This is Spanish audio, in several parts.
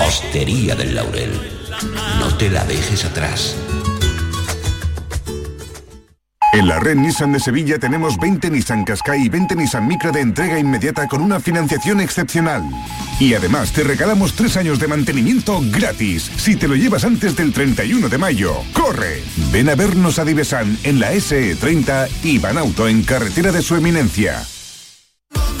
Hostería del Laurel, no te la dejes atrás. En la red Nissan de Sevilla tenemos 20 Nissan Qashqai y 20 Nissan Micra de entrega inmediata con una financiación excepcional. Y además te regalamos tres años de mantenimiento gratis si te lo llevas antes del 31 de mayo. ¡Corre! Ven a vernos a Divesan en la SE30 y Banauto en carretera de su eminencia.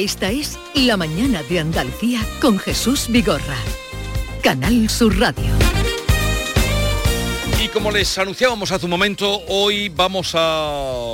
Esta es La mañana de Andalucía con Jesús Vigorra. Canal Sur Radio. Y como les anunciábamos hace un momento, hoy vamos a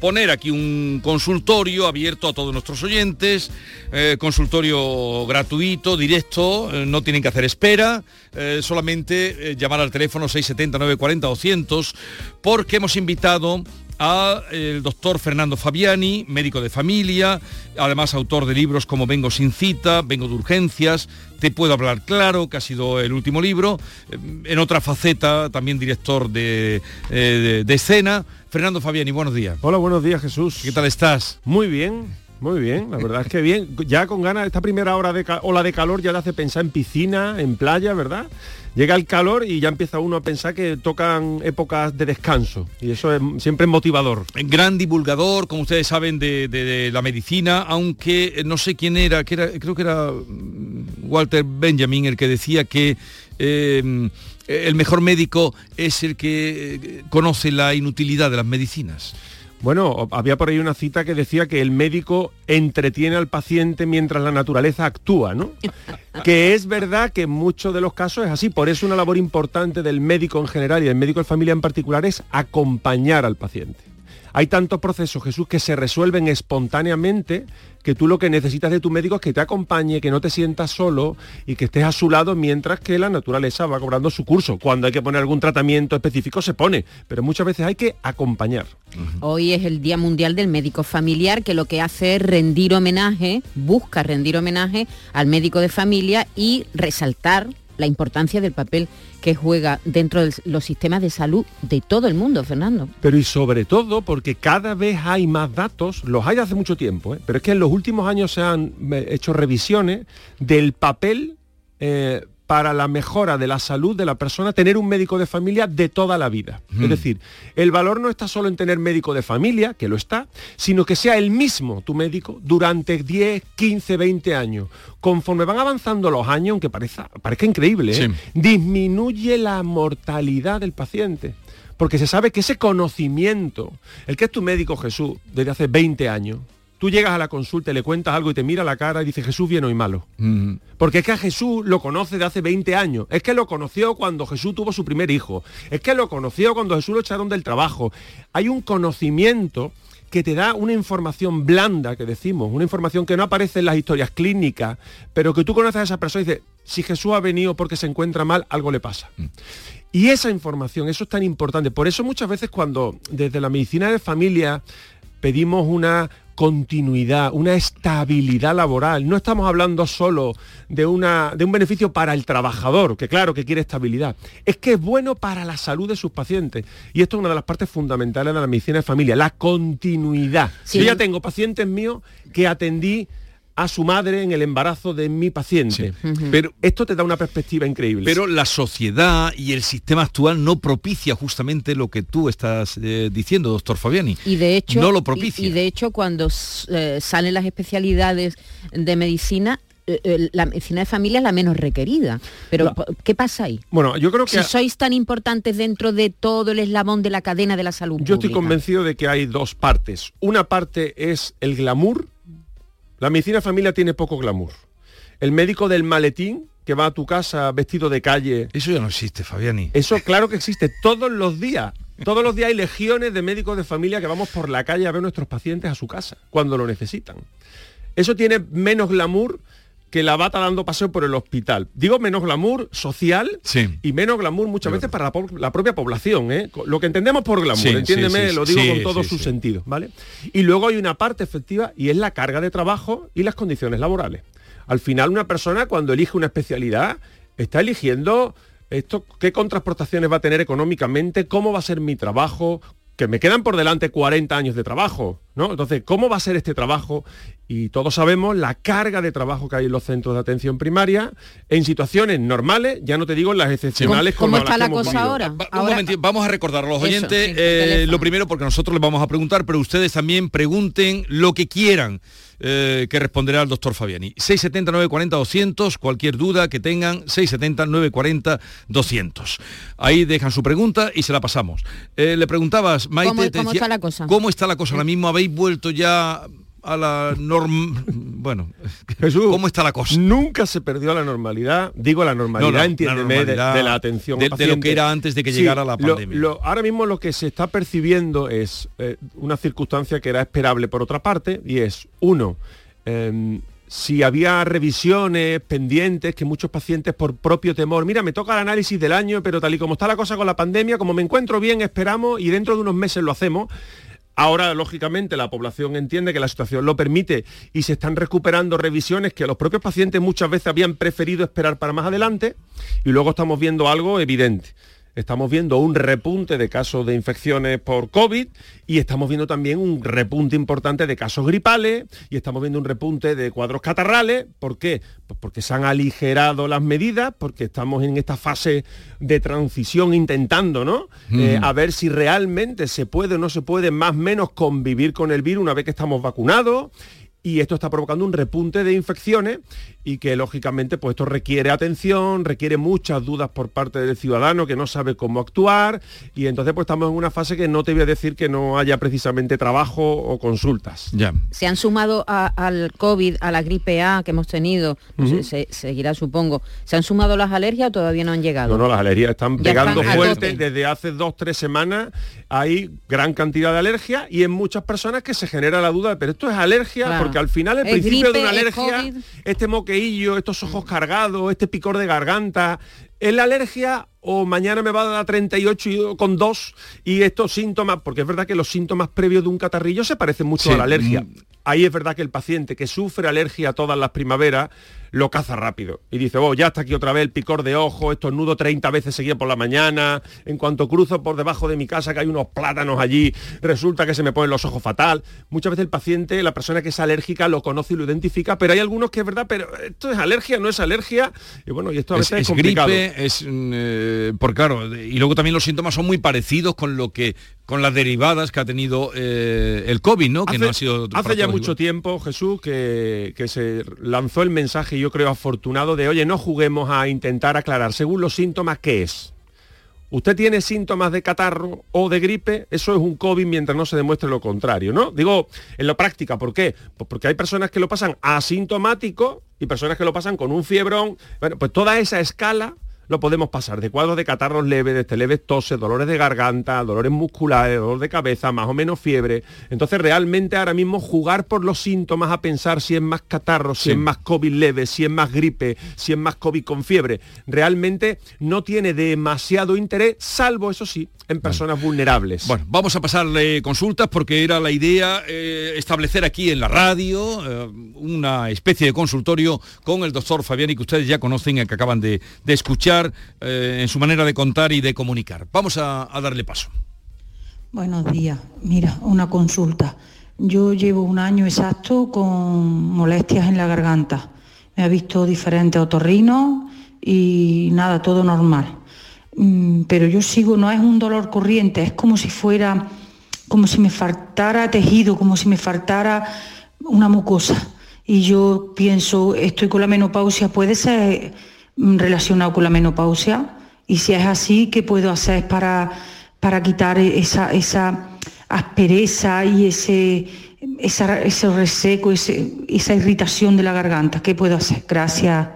poner aquí un consultorio abierto a todos nuestros oyentes, eh, consultorio gratuito, directo, eh, no tienen que hacer espera, eh, solamente llamar al teléfono 670 940 200 porque hemos invitado al doctor Fernando Fabiani, médico de familia, además autor de libros como Vengo sin cita, Vengo de urgencias, Te puedo hablar claro, que ha sido el último libro, en otra faceta también director de, eh, de escena. Fernando Fabiani, buenos días. Hola, buenos días Jesús. ¿Qué tal estás? Muy bien, muy bien, la verdad es que bien. Ya con ganas, esta primera hora de ola de calor ya te hace pensar en piscina, en playa, ¿verdad? Llega el calor y ya empieza uno a pensar que tocan épocas de descanso y eso es siempre es motivador. Gran divulgador, como ustedes saben, de, la medicina, aunque no sé quién era, creo que era mm, Walter Benjamin el que decía que eh, el mejor médico es el que eh, conoce la inutilidad de las medicinas. Bueno, había por ahí una cita que decía que el médico entretiene al paciente mientras la naturaleza actúa, ¿no? que es verdad que en muchos de los casos es así. Por eso una labor importante del médico en general y del médico de familia en particular es acompañar al paciente. Hay tantos procesos, Jesús, que se resuelven espontáneamente que tú lo que necesitas de tu médico es que te acompañe, que no te sientas solo y que estés a su lado mientras que la naturaleza va cobrando su curso. Cuando hay que poner algún tratamiento específico se pone, pero muchas veces hay que acompañar. Hoy es el Día Mundial del Médico Familiar que lo que hace es rendir homenaje, busca rendir homenaje al médico de familia y resaltar la importancia del papel que juega dentro de los sistemas de salud de todo el mundo, Fernando. Pero y sobre todo porque cada vez hay más datos, los hay hace mucho tiempo, ¿eh? pero es que en los últimos años se han eh, hecho revisiones del papel eh, para la mejora de la salud de la persona tener un médico de familia de toda la vida. Es decir, el valor no está solo en tener médico de familia, que lo está, sino que sea el mismo tu médico durante 10, 15, 20 años. Conforme van avanzando los años, aunque parezca, parezca increíble, ¿eh? disminuye la mortalidad del paciente porque se sabe que ese conocimiento, el que es tu médico Jesús desde hace 20 años, Tú llegas a la consulta y le cuentas algo y te mira la cara y dice Jesús bien y malo. Porque es que a Jesús lo conoce de hace 20 años. Es que lo conoció cuando Jesús tuvo su primer hijo. Es que lo conoció cuando Jesús lo echaron del trabajo. Hay un conocimiento que te da una información blanda, que decimos, una información que no aparece en las historias clínicas, pero que tú conoces a esa persona y dices, si Jesús ha venido porque se encuentra mal, algo le pasa. Mm. Y esa información, eso es tan importante. Por eso muchas veces cuando desde la medicina de familia pedimos una continuidad, una estabilidad laboral. No estamos hablando solo de, una, de un beneficio para el trabajador, que claro que quiere estabilidad. Es que es bueno para la salud de sus pacientes. Y esto es una de las partes fundamentales de la medicina de familia, la continuidad. Yo ya tengo pacientes míos que atendí a su madre en el embarazo de mi paciente. Pero esto te da una perspectiva increíble. Pero la sociedad y el sistema actual no propicia justamente lo que tú estás eh, diciendo, doctor Fabiani. Y de hecho, no lo propicia. Y, de hecho, cuando eh, salen las especialidades de medicina, eh, la medicina de familia es la menos requerida. Pero, ¿qué pasa ahí? Bueno, yo creo que... Si sois tan importantes dentro de todo el eslabón de la cadena de la salud. Yo estoy convencido de que hay dos partes. Una parte es el glamour la medicina familia tiene poco glamour. El médico del maletín que va a tu casa vestido de calle. Eso ya no existe, Fabiani. Eso claro que existe todos los días. Todos los días hay legiones de médicos de familia que vamos por la calle a ver a nuestros pacientes a su casa cuando lo necesitan. Eso tiene menos glamour que la bata dando paseo por el hospital. Digo menos glamour social y menos glamour muchas veces para la, propia población. ¿eh? Lo que entendemos por glamour, entiéndeme, lo digo con todo su sentido. ¿vale? Y luego hay una parte efectiva y es la carga de trabajo y las condiciones laborales. Al final una persona cuando elige una especialidad está eligiendo esto, qué contrasportaciones va a tener económicamente, cómo va a ser mi trabajo, que me quedan por delante 40 años de trabajo, ¿no? Entonces, ¿cómo va a ser este trabajo? Y todos sabemos la carga de trabajo que hay en los centros de atención primaria en situaciones normales, ya no te digo en las excepcionales. ¿Cómo, está la cosa ahora? vamos a recordar a los oyentes, eh, lo primero porque nosotros les vamos a preguntar, pero ustedes también pregunten lo que quieran. Eh, que responderá el doctor Fabiani. 670 940 200, cualquier duda que tengan, 670 940 200. Ahí dejan su pregunta y se la pasamos. Eh, le preguntabas, Maite, ¿Cómo, está la cosa? ¿Cómo está la cosa ahora mismo? ¿Habéis vuelto ya a la norma... Bueno, Jesús, ¿cómo está la cosa? Nunca se perdió la normalidad, digo la normalidad, entiéndeme, de, la atención de, lo que era antes de que llegara la pandemia. ahora mismo lo que se está percibiendo es eh, una circunstancia que era esperable por otra parte, y es, uno, em, si había revisiones pendientes que muchos pacientes por propio temor, mira, me toca el análisis del año, pero tal y como está la cosa con la pandemia, como me encuentro bien, esperamos y dentro de unos meses lo hacemos. Ahora, lógicamente, la población entiende que la situación lo permite y se están recuperando revisiones que los propios pacientes muchas veces habían preferido esperar para más adelante y luego estamos viendo algo evidente estamos viendo un repunte de casos de infecciones por COVID y estamos viendo también un repunte importante de casos gripales y estamos viendo un repunte de cuadros catarrales. ¿Por qué? Pues porque se han aligerado las medidas, porque estamos en esta fase de transición intentando, ¿no? Eh, a ver si realmente se puede o no se puede más o menos convivir con el virus una vez que estamos vacunados y esto está provocando un repunte de infecciones y que lógicamente pues esto requiere atención, requiere muchas dudas por parte del ciudadano que no sabe cómo actuar y entonces pues estamos en una fase que no te voy a decir que no haya precisamente trabajo o consultas. Ya. Se han sumado al COVID, a la gripe A que hemos tenido, se, seguirá supongo, ¿se han sumado las alergias o todavía no han llegado? No, no, las alergias están pegando fuerte desde hace dos, tres semanas, hay gran cantidad de alergias y en muchas personas que se genera la duda, pero esto es alergia porque al final el principio de una alergia, este moque estos ojos cargados, este picor de garganta, ¿es la alergia o mañana me va a dar 38 con 2 y estos síntomas, porque es verdad que los síntomas previos de un catarrillo se parecen mucho a la alergia. Mm. Ahí es verdad que el paciente que sufre alergia todas las primaveras lo caza rápido y dice, oh, ya está aquí otra vez el picor de ojo, estornudo 30 veces seguido por la mañana, en cuanto cruzo por debajo de mi casa que hay unos plátanos allí, resulta que se me ponen los ojos fatal. Muchas veces el paciente, la persona que es alérgica lo conoce y lo identifica, pero hay algunos que es verdad, pero esto es alergia, no es alergia, y bueno, y esto a veces es, complicado. gripe, es, mm, eh, por claro, y luego también los síntomas son muy parecidos con lo que con las derivadas que ha tenido eh, el COVID, ¿no? Que hace, no ha sido hace ya mucho tiempo, Jesús, que, que se lanzó el mensaje yo creo afortunado de, oye, no juguemos a intentar aclarar según los síntomas qué es. Usted tiene síntomas de catarro o de gripe, eso es un COVID mientras no se demuestre lo contrario, ¿no? Digo, en la práctica, ¿por qué? Pues porque hay personas que lo pasan asintomático y personas que lo pasan con un fiebrón. Bueno, pues toda esa escala lo podemos pasar de cuadros de catarros leves, de este leves toses, dolores de garganta, dolores musculares, dolor de cabeza, más o menos fiebre. Entonces realmente ahora mismo jugar por los síntomas a pensar si es más catarro, si Sí. es más COVID leve, si es más gripe, si es más COVID con fiebre, realmente no tiene demasiado interés, salvo eso sí, en personas vulnerables. Bueno, vamos a pasarle consultas porque era la idea eh, establecer aquí en la radio eh, una especie de consultorio con el doctor Fabiani que ustedes ya conocen y que acaban de, de escuchar eh, en su manera de contar y de comunicar. Vamos a, a darle paso. Buenos días. Mira, una consulta. Yo llevo un año exacto con molestias en la garganta. Me ha visto diferentes otorrinos y nada, todo normal. Mm, Pero yo sigo, no es un dolor corriente, es como si fuera, como si me faltara tejido, como si me faltara una mucosa. Y yo pienso, estoy con la menopausia, ¿puede ser relacionado con la menopausia? Y si es así, ¿qué puedo hacer para, para quitar esa, esa aspereza y ese, esa- ese reseco, ese- esa irritación de la garganta? ¿Qué puedo hacer? Gracias.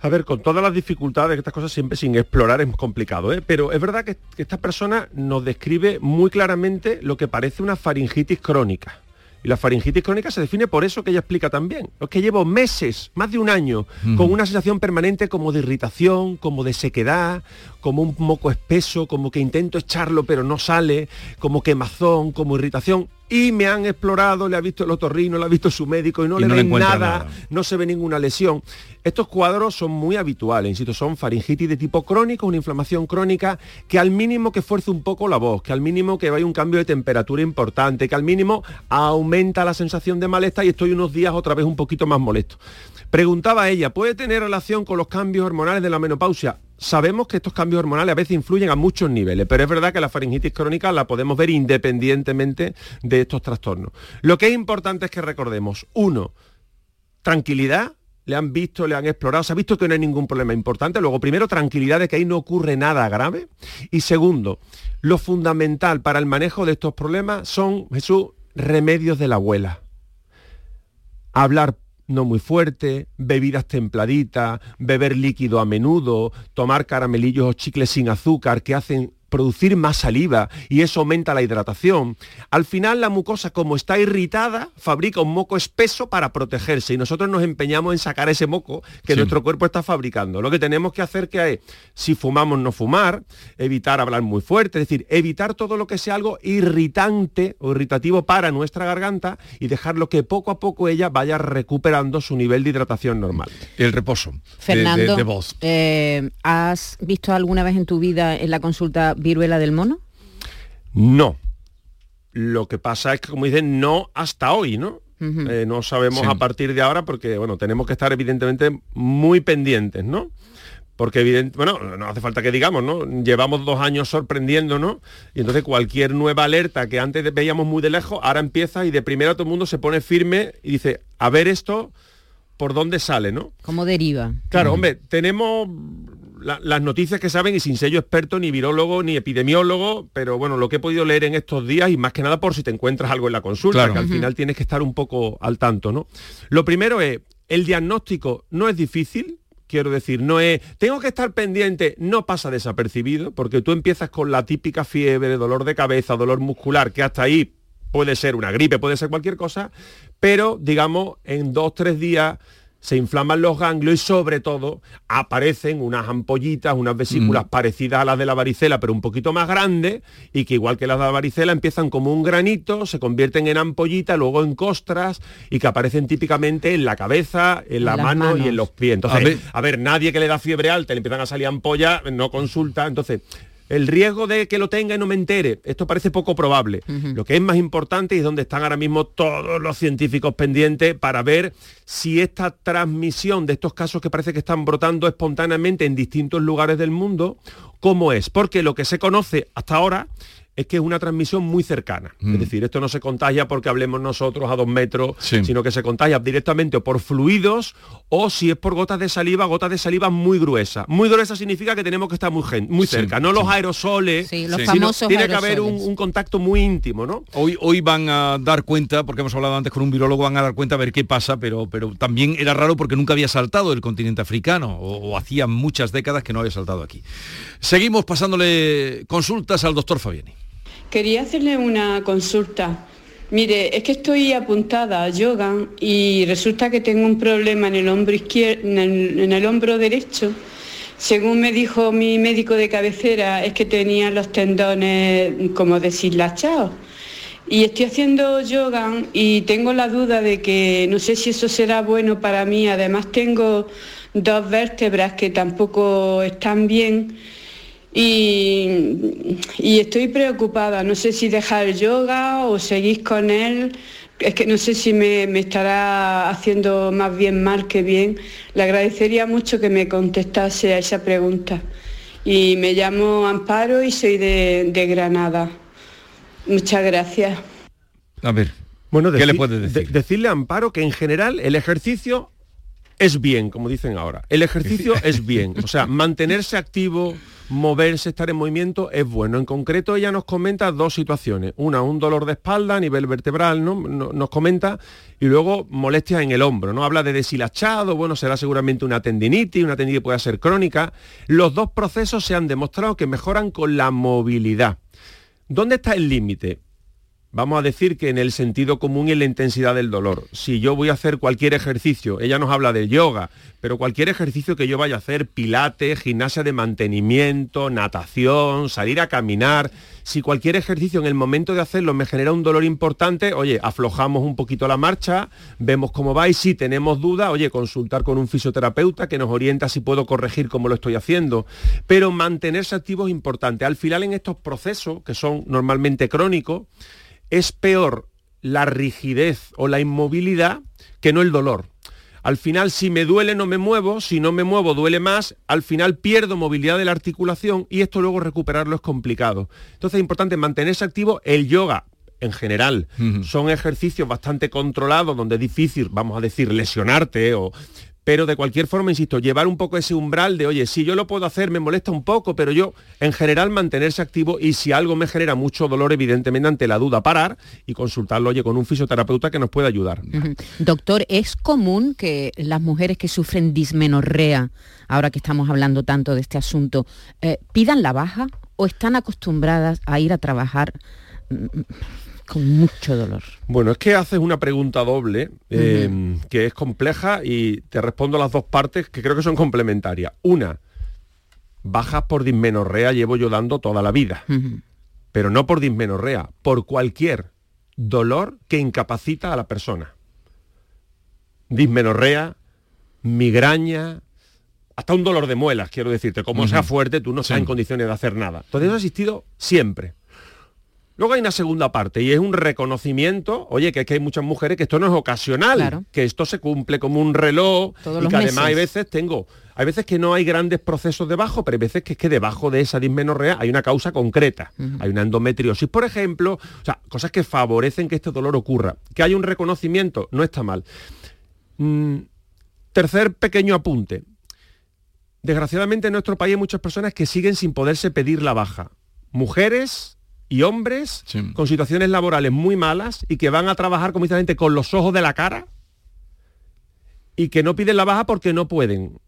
A ver, con todas las dificultades, que estas cosas siempre sin explorar es complicado, ¿eh? pero es verdad que, que esta persona nos describe muy claramente lo que parece una faringitis crónica. Y la faringitis crónica se define por eso que ella explica también. Es que llevo meses, más de un año, con una sensación permanente como de irritación, como de sequedad, como un moco espeso, como que intento echarlo pero no sale, como quemazón, como irritación. Y me han explorado, le ha visto el otorrino, le ha visto su médico y no Y le no ven nada. no se ve ninguna lesión. Estos cuadros son muy habituales, insisto, son faringitis de tipo crónico, una inflamación crónica que al mínimo que fuerce un poco la voz, que al mínimo que vaya un cambio de temperatura importante, que al mínimo aumenta la sensación de malestar y estoy unos días otra vez un poquito más molesto. Preguntaba ella, ¿puede tener relación con los cambios hormonales de la menopausia? Sabemos que estos cambios hormonales a veces influyen a muchos niveles, pero es verdad que la faringitis crónica la podemos ver independientemente de estos trastornos. Lo que es importante es que recordemos, uno, tranquilidad, le han visto, le han explorado, se ha visto que no hay ningún problema importante. Luego, primero, tranquilidad de que ahí no ocurre nada grave. Y segundo, lo fundamental para el manejo de estos problemas son, Jesús, remedios de la abuela. Hablar no muy fuerte, bebidas templaditas, beber líquido a menudo, tomar caramelillos o chicles sin azúcar que hacen producir más saliva y eso aumenta la hidratación. Al final la mucosa como está irritada fabrica un moco espeso para protegerse y nosotros nos empeñamos en sacar ese moco que Sí. nuestro cuerpo está fabricando. Lo que tenemos que hacer que es, si fumamos no fumar, evitar hablar muy fuerte, es decir, evitar todo lo que sea algo irritante o irritativo para nuestra garganta y dejarlo que poco a poco ella vaya recuperando su nivel de hidratación normal. El reposo de- Fernando, de, de voz. eh, ¿has visto alguna vez en tu vida en la consulta viruela del mono? No. Lo que pasa es que, como dicen, no hasta hoy, ¿no? Eh, no sabemos Sí. a partir de ahora porque, bueno, tenemos que estar evidentemente muy pendientes, ¿no? Porque evidente, bueno, no hace falta que digamos, ¿no? Llevamos dos años sorprendiéndonos y entonces cualquier nueva alerta que antes veíamos muy de lejos, ahora empieza y de primera todo el mundo se pone firme y dice, a ver esto, ¿por dónde sale, no? ¿Cómo deriva? Claro, hombre, tenemos la- las noticias que saben y sin sello experto, ni virólogo, ni epidemiólogo, pero bueno, lo que he podido leer en estos días y más que nada por si te encuentras algo en la consulta, Claro. que al final tienes que estar un poco al tanto, ¿no? Lo primero es, el diagnóstico no es difícil, quiero decir, no es, tengo que estar pendiente, no pasa desapercibido, porque tú empiezas con la típica fiebre, dolor de cabeza, dolor muscular, que hasta ahí puede ser una gripe, puede ser cualquier cosa, pero digamos, en dos, tres días se inflaman los ganglios y sobre todo aparecen unas ampollitas, unas vesículas parecidas a las de la varicela, pero un poquito más grandes y que igual que las de la varicela empiezan como un granito, se convierten en ampollita, luego en costras y que aparecen típicamente en la cabeza, en la las mano y en los pies. Entonces, A ver. a ver, nadie que le da fiebre alta y le empiezan a salir ampollas, no consulta. Entonces, el riesgo de que lo tenga y no me entere, esto parece poco probable. Lo que es más importante y es donde están ahora mismo todos los científicos pendientes para ver si esta transmisión de estos casos que parece que están brotando espontáneamente en distintos lugares del mundo, cómo es. Porque lo que se conoce hasta ahora es que es una transmisión muy cercana. Mm. Es decir, esto no se contagia porque hablemos nosotros a dos metros, sino que se contagia directamente o por fluidos o si es por gotas de saliva, gotas de saliva muy gruesas. Muy gruesa significa que tenemos que estar muy, muy Sí, cerca, no los aerosoles, Sí, los sino famosos tiene que haber un, contacto muy íntimo, ¿no? Hoy, hoy van a dar cuenta, porque hemos hablado antes con un virólogo, van a dar cuenta a ver qué pasa, pero, pero también era raro porque nunca había saltado del continente africano, o, o hacía muchas décadas que no había saltado aquí. Seguimos pasándole consultas al doctor Fabiani. Quería hacerle una consulta. Mire, es que estoy apuntada a yoga y resulta que tengo un problema en el hombro izquierdo, en el, hombro derecho. Según me dijo mi médico de cabecera, es que tenía los tendones como deshilachados. Y estoy haciendo yoga y tengo la duda de que no sé si eso será bueno para mí. Además tengo dos vértebras que tampoco están bien y, y estoy preocupada. No sé si dejar el yoga o seguir con él. Es que no sé si me, me estará haciendo más bien mal que bien. Le agradecería mucho que me contestase a esa pregunta. Y me llamo Amparo y soy de, de Granada. Muchas gracias. A ver, Bueno, ¿qué le deci- puede decir? de- decirle a Amparo que en general el ejercicio es bien, como dicen ahora. El ejercicio es bien. O sea, mantenerse activo, moverse, estar en movimiento es bueno. En concreto, ella nos comenta dos situaciones. Una, un dolor de espalda a nivel vertebral, ¿no? No- Nos comenta, y luego molestias en el hombro, ¿no? Habla de deshilachado, bueno, será seguramente una tendinitis, una tendinitis puede ser crónica. Los dos procesos se han demostrado que mejoran con la movilidad. ¿Dónde está el límite? Vamos a decir que en el sentido común y en la intensidad del dolor. Si yo voy a hacer cualquier ejercicio, ella nos habla de yoga, pero cualquier ejercicio que yo vaya a hacer, pilates, gimnasia de mantenimiento, natación, salir a caminar, si cualquier ejercicio en el momento de hacerlo me genera un dolor importante, oye, aflojamos un poquito la marcha, vemos cómo va y si tenemos duda, oye, consultar con un fisioterapeuta que nos orienta si puedo corregir cómo lo estoy haciendo. Pero mantenerse activo es importante. Al final en estos procesos, que son normalmente crónicos, es peor la rigidez o la inmovilidad que no el dolor. Al final, si me duele, no me muevo, si no me muevo, duele más, al final pierdo movilidad de la articulación y esto luego recuperarlo es complicado. Entonces es importante mantenerse activo. El yoga, en general, son ejercicios bastante controlados, donde es difícil, vamos a decir, lesionarte o... Pero de cualquier forma, insisto, llevar un poco ese umbral de, oye, si yo lo puedo hacer, me molesta un poco, pero yo, en general, mantenerse activo y si algo me genera mucho dolor, evidentemente, ante la duda, parar y consultarlo, oye, con un fisioterapeuta que nos pueda ayudar. Doctor, ¿es común que las mujeres que sufren dismenorrea, ahora que estamos hablando tanto de este asunto, eh, pidan la baja o están acostumbradas a ir a trabajar mm, con mucho dolor? Bueno, es que haces una pregunta doble eh, que es compleja y te respondo las dos partes que creo que son complementarias. Una, bajas por dismenorrea llevo yo dando toda la vida, pero no por dismenorrea, por cualquier dolor que incapacita a la persona. Dismenorrea, migraña, hasta un dolor de muelas, quiero decirte. Como sea fuerte, tú no estás en condiciones de hacer nada. Entonces eso ha existido siempre. Luego hay una segunda parte y es un reconocimiento, oye, que es que hay muchas mujeres que esto no es ocasional, Claro. que esto se cumple como un reloj Todos y que además hay veces tengo, hay veces que no hay grandes procesos debajo, pero hay veces que es que debajo de esa dismenorrea hay una causa concreta. Hay una endometriosis, por ejemplo, o sea, cosas que favorecen que este dolor ocurra. Que hay un reconocimiento, no está mal. Mm, tercer pequeño apunte. Desgraciadamente en nuestro país hay muchas personas que siguen sin poderse pedir la baja. Mujeres y hombres con situaciones laborales muy malas y que van a trabajar, como dice la gente, con los ojos de la cara y que no piden la baja porque no pueden.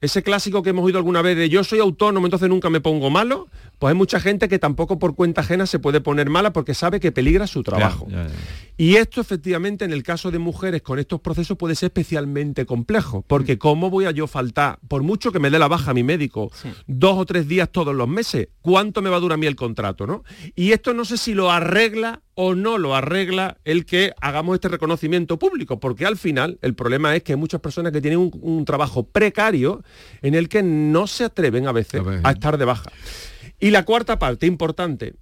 Ese clásico que hemos oído alguna vez de yo soy autónomo, entonces nunca me pongo malo, pues hay mucha gente que tampoco por cuenta ajena se puede poner mala porque sabe que peligra su trabajo. Ya, ya, ya. Y esto efectivamente en el caso de mujeres con estos procesos puede ser especialmente complejo, porque ¿cómo voy a yo faltar, por mucho que me dé la baja a mi médico, dos o tres días todos los meses? ¿Cuánto me va a durar a mí el contrato? ¿no? Y esto no sé si lo arregla o no lo arregla el que hagamos este reconocimiento público, porque al final el problema es que hay muchas personas que tienen un, un trabajo precario en el que no se atreven a veces a estar de baja. Y la cuarta parte, importante,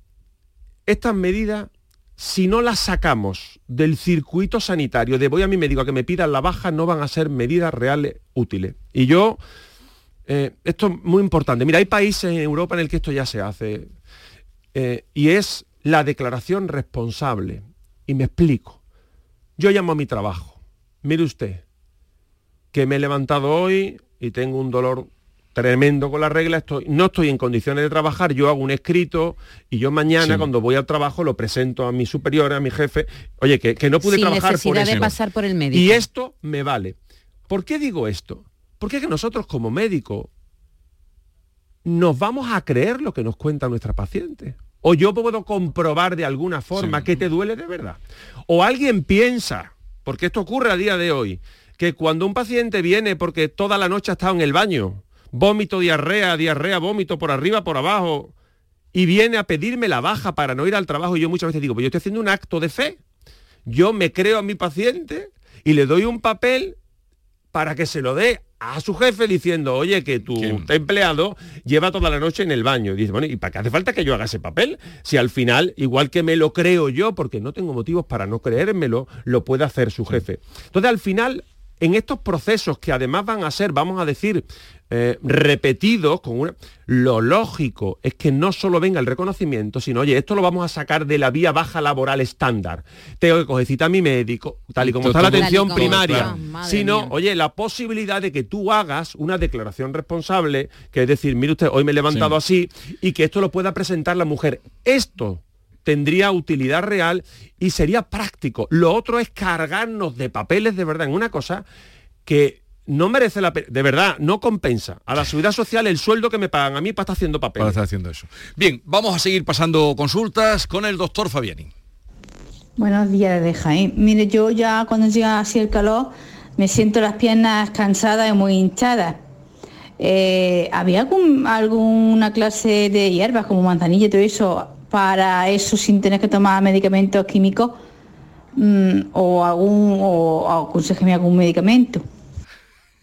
estas medidas, si no las sacamos del circuito sanitario de voy a mi médico a que me pidan la baja, no van a ser medidas reales útiles. Y yo, eh, esto es muy importante. Mira, hay países en Europa en el que esto ya se hace. eh, y es la declaración responsable. Y me explico. Yo llamo a mi trabajo. Mire usted, que me he levantado hoy y tengo un dolor tremendo con la regla, estoy, no estoy en condiciones de trabajar, yo hago un escrito y yo mañana Sí. cuando voy al trabajo lo presento a mi superior, a mi jefe, oye, que, que no pude Sin trabajar por necesidad eso. de pasar por el médico. Y esto me vale. ¿Por qué digo esto? Porque es que nosotros como médicos nos vamos a creer lo que nos cuenta nuestra paciente. O yo puedo comprobar de alguna forma que te duele de verdad. O alguien piensa, porque esto ocurre a día de hoy, que cuando un paciente viene porque toda la noche ha estado en el baño, vómito, diarrea, diarrea, vómito por arriba, por abajo, y viene a pedirme la baja para no ir al trabajo, y yo muchas veces digo, pues yo estoy haciendo un acto de fe. Yo me creo a mi paciente y le doy un papel para que se lo dé a su jefe diciendo, oye, que tu empleado lleva toda la noche en el baño. Y dice, bueno, ¿y para qué hace falta que yo haga ese papel? Si al final, igual que me lo creo yo, porque no tengo motivos para no creérmelo, lo puede hacer su jefe. Entonces, al final, en estos procesos que además van a ser, vamos a decir, eh, repetidos, con una... lo lógico es que no solo venga el reconocimiento, sino, oye, esto lo vamos a sacar de la vía baja laboral estándar. Tengo que coger cita a mi médico, tal y como está la atención como primaria, sino, mía. oye, la posibilidad de que tú hagas una declaración responsable, que es decir, mire usted, hoy me he levantado así, y que esto lo pueda presentar la mujer. Esto tendría utilidad real y sería práctico. Lo otro es cargarnos de papeles de verdad en una cosa que no merece la pena, de verdad, no compensa. A la seguridad social el sueldo que me pagan a mí para estar haciendo papeles. Para estar haciendo eso. Bien, vamos a seguir pasando consultas con el doctor Fabiani. Buenos días desde Jaén. Mire, yo ya cuando llega así el calor me siento las piernas cansadas y muy hinchadas. Eh, ¿Había algún- alguna clase de hierbas como manzanilla y todo eso para eso sin tener que tomar medicamentos químicos? Mm, ¿O algún o aconsejeme algún medicamento?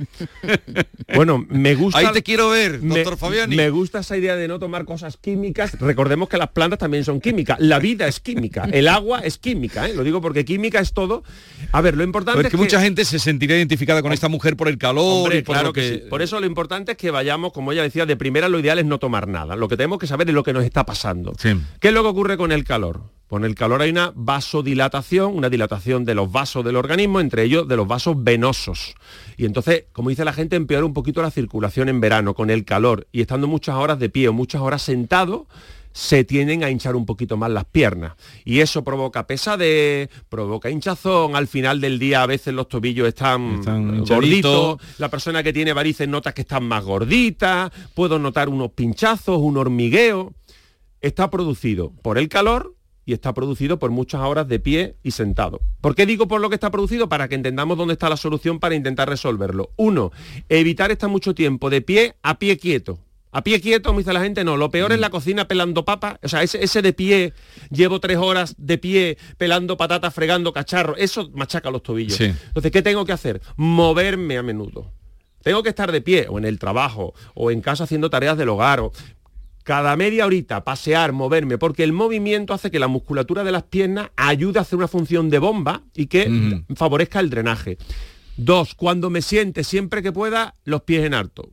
Bueno, me gusta. Ahí te quiero ver, me- doctor Fabiani. Me gusta esa idea de no tomar cosas químicas. Recordemos que las plantas también son químicas. La vida es química. El agua es química. ¿eh? Lo digo porque química es todo. A ver, lo importante Pero es que mucha gente se sentiría identificada con esta mujer por el calor Hombre, y por claro lo que, que... sí. Por eso lo importante es que vayamos, como ella decía, de primera lo ideal es no tomar nada. Lo que tenemos que saber es lo que nos está pasando. ¿Qué es lo que ocurre con el calor? Con el calor hay una vasodilatación, una dilatación de los vasos del organismo, entre ellos de los vasos venosos. Y entonces, como dice la gente, empeora un poquito la circulación en verano con el calor y estando muchas horas de pie o muchas horas sentado, se tienden a hinchar un poquito más las piernas. Y eso provoca pesadez, provoca hinchazón, al final del día a veces los tobillos están, hinchaditos. gorditos, la persona que tiene varices nota que están más gorditas, puedo notar unos pinchazos, un hormigueo. Está producido por el calor y está producido por muchas horas de pie y sentado. ¿Por qué digo por lo que está producido? Para que entendamos dónde está la solución para intentar resolverlo. Uno, evitar estar mucho tiempo de pie a pie quieto. A pie quieto, como dice la gente, no. Lo peor es Mm. la cocina pelando papa. O sea, ese, ese de pie, llevo tres horas de pie pelando patatas, fregando cacharros. Eso machaca los tobillos. Sí. Entonces, ¿qué tengo que hacer? Moverme a menudo. Tengo que estar de pie, o en el trabajo, o en casa haciendo tareas del hogar, o cada media horita pasear, moverme, porque el movimiento hace que la musculatura de las piernas ayude a hacer una función de bomba y que favorezca el drenaje. Dos, cuando me siente siempre que pueda, los pies en alto.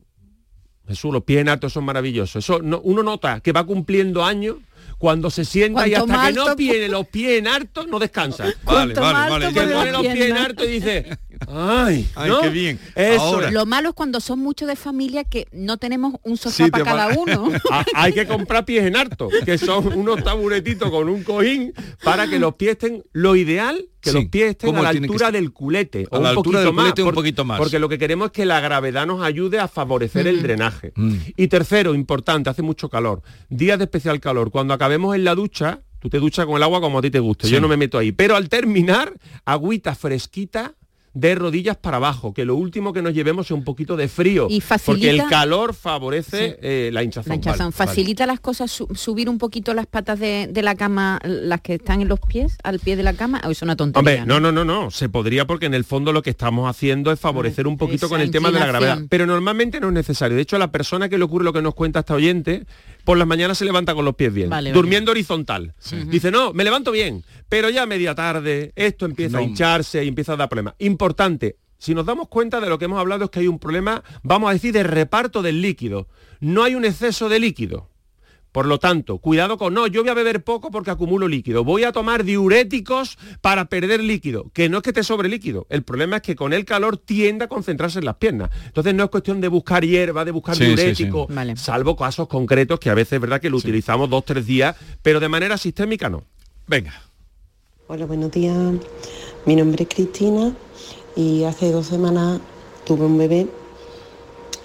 Jesús, los pies en alto son maravillosos. Eso no- uno nota que va cumpliendo años cuando se sienta y hasta que no tiene los pies en alto, no descansa. Vale, vale, vale, Que pone los pies en alto y dice, ay, Ay, ¿no? qué bien. Eso Ahora- es. Lo malo es cuando son muchos de familia que no tenemos un sofá Sí, para cada va- uno. Ah, hay que comprar pies en harto, que son unos taburetitos con un cojín para que los pies estén lo ideal que Sí, los pies estén ¿cómo a la altura del culete A o la un altura poquito del más, culete, un poquito más. porque lo que queremos es que la gravedad nos ayude a favorecer el drenaje. Mm. Y tercero, importante, hace mucho calor. Días de especial calor. Cuando acabemos en la ducha, tú te duchas con el agua como a ti te guste. Sí. Yo no me meto ahí. Pero al terminar, agüita fresquita de rodillas para abajo, que lo último que nos llevemos es un poquito de frío, Y porque el facilita- calor favorece eh, la hinchazón. La hinchazón. Vale, vale. ¿Facilita las cosas su- subir un poquito las patas de, de la cama, las que están en los pies, al pie de la cama? ¿O es una tontería? Hombre, no, no, no, no, se podría porque en el fondo lo que estamos haciendo es favorecer un poquito esa con el tema de la gravedad, pero normalmente no es necesario. De hecho, a la persona que le ocurre lo que nos cuenta esta oyente, por las mañanas se levanta con los pies bien, Vale, durmiendo horizontal. Dice, no, me levanto bien, pero ya a media tarde esto empieza a hincharse y empieza a dar problemas. Importante, si nos damos cuenta de lo que hemos hablado es que hay un problema, vamos a decir, de reparto del líquido. No hay un exceso de líquido. Por lo tanto, cuidado con, no, yo voy a beber poco porque acumulo líquido, voy a tomar diuréticos para perder líquido, que no es que te sobre líquido, el problema es que con el calor tiende a concentrarse en las piernas. Entonces no es cuestión de buscar hierba, de buscar Sí, sí, diurético, sí. Vale. salvo casos concretos que a veces es verdad que lo utilizamos dos, tres días, pero de manera sistémica no. Venga. Hola, buenos días. Mi nombre es Cristina y hace dos semanas tuve un bebé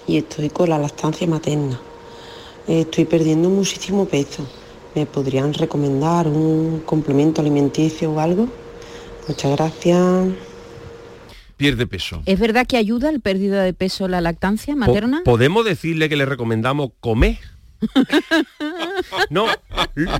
y estoy con la lactancia materna. Estoy perdiendo muchísimo peso. ¿Me podrían recomendar un complemento alimenticio o algo? Muchas gracias. Pierde peso. ¿Es verdad que ayuda al pérdida de peso la lactancia materna? ¿Podemos decirle que le recomendamos comer? No,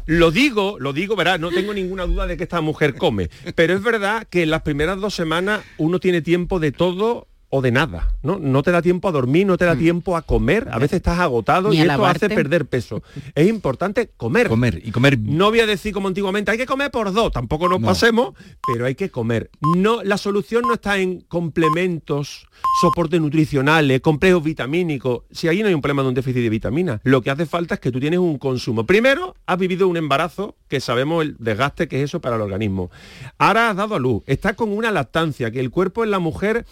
lo digo, lo digo, verá, no tengo ninguna duda de que esta mujer come, pero es verdad que en las primeras dos semanas uno tiene tiempo de todo o de nada, ¿no? No te da tiempo a dormir, no te da tiempo a comer, a veces estás agotado Mm. Ni y esto hace perder peso. Es importante comer. Comer y comer. No voy a decir como antiguamente, hay que comer por dos, tampoco nos pasemos, pero hay que comer. No, la solución no está en complementos, soportes nutricionales, complejos vitamínicos. Si ahí no hay un problema de un déficit de vitaminas, lo que hace falta es que tú tienes un consumo. Primero, has vivido un embarazo, que sabemos el desgaste que es eso para el organismo. Ahora has dado a luz, estás con una lactancia, que el cuerpo en la mujer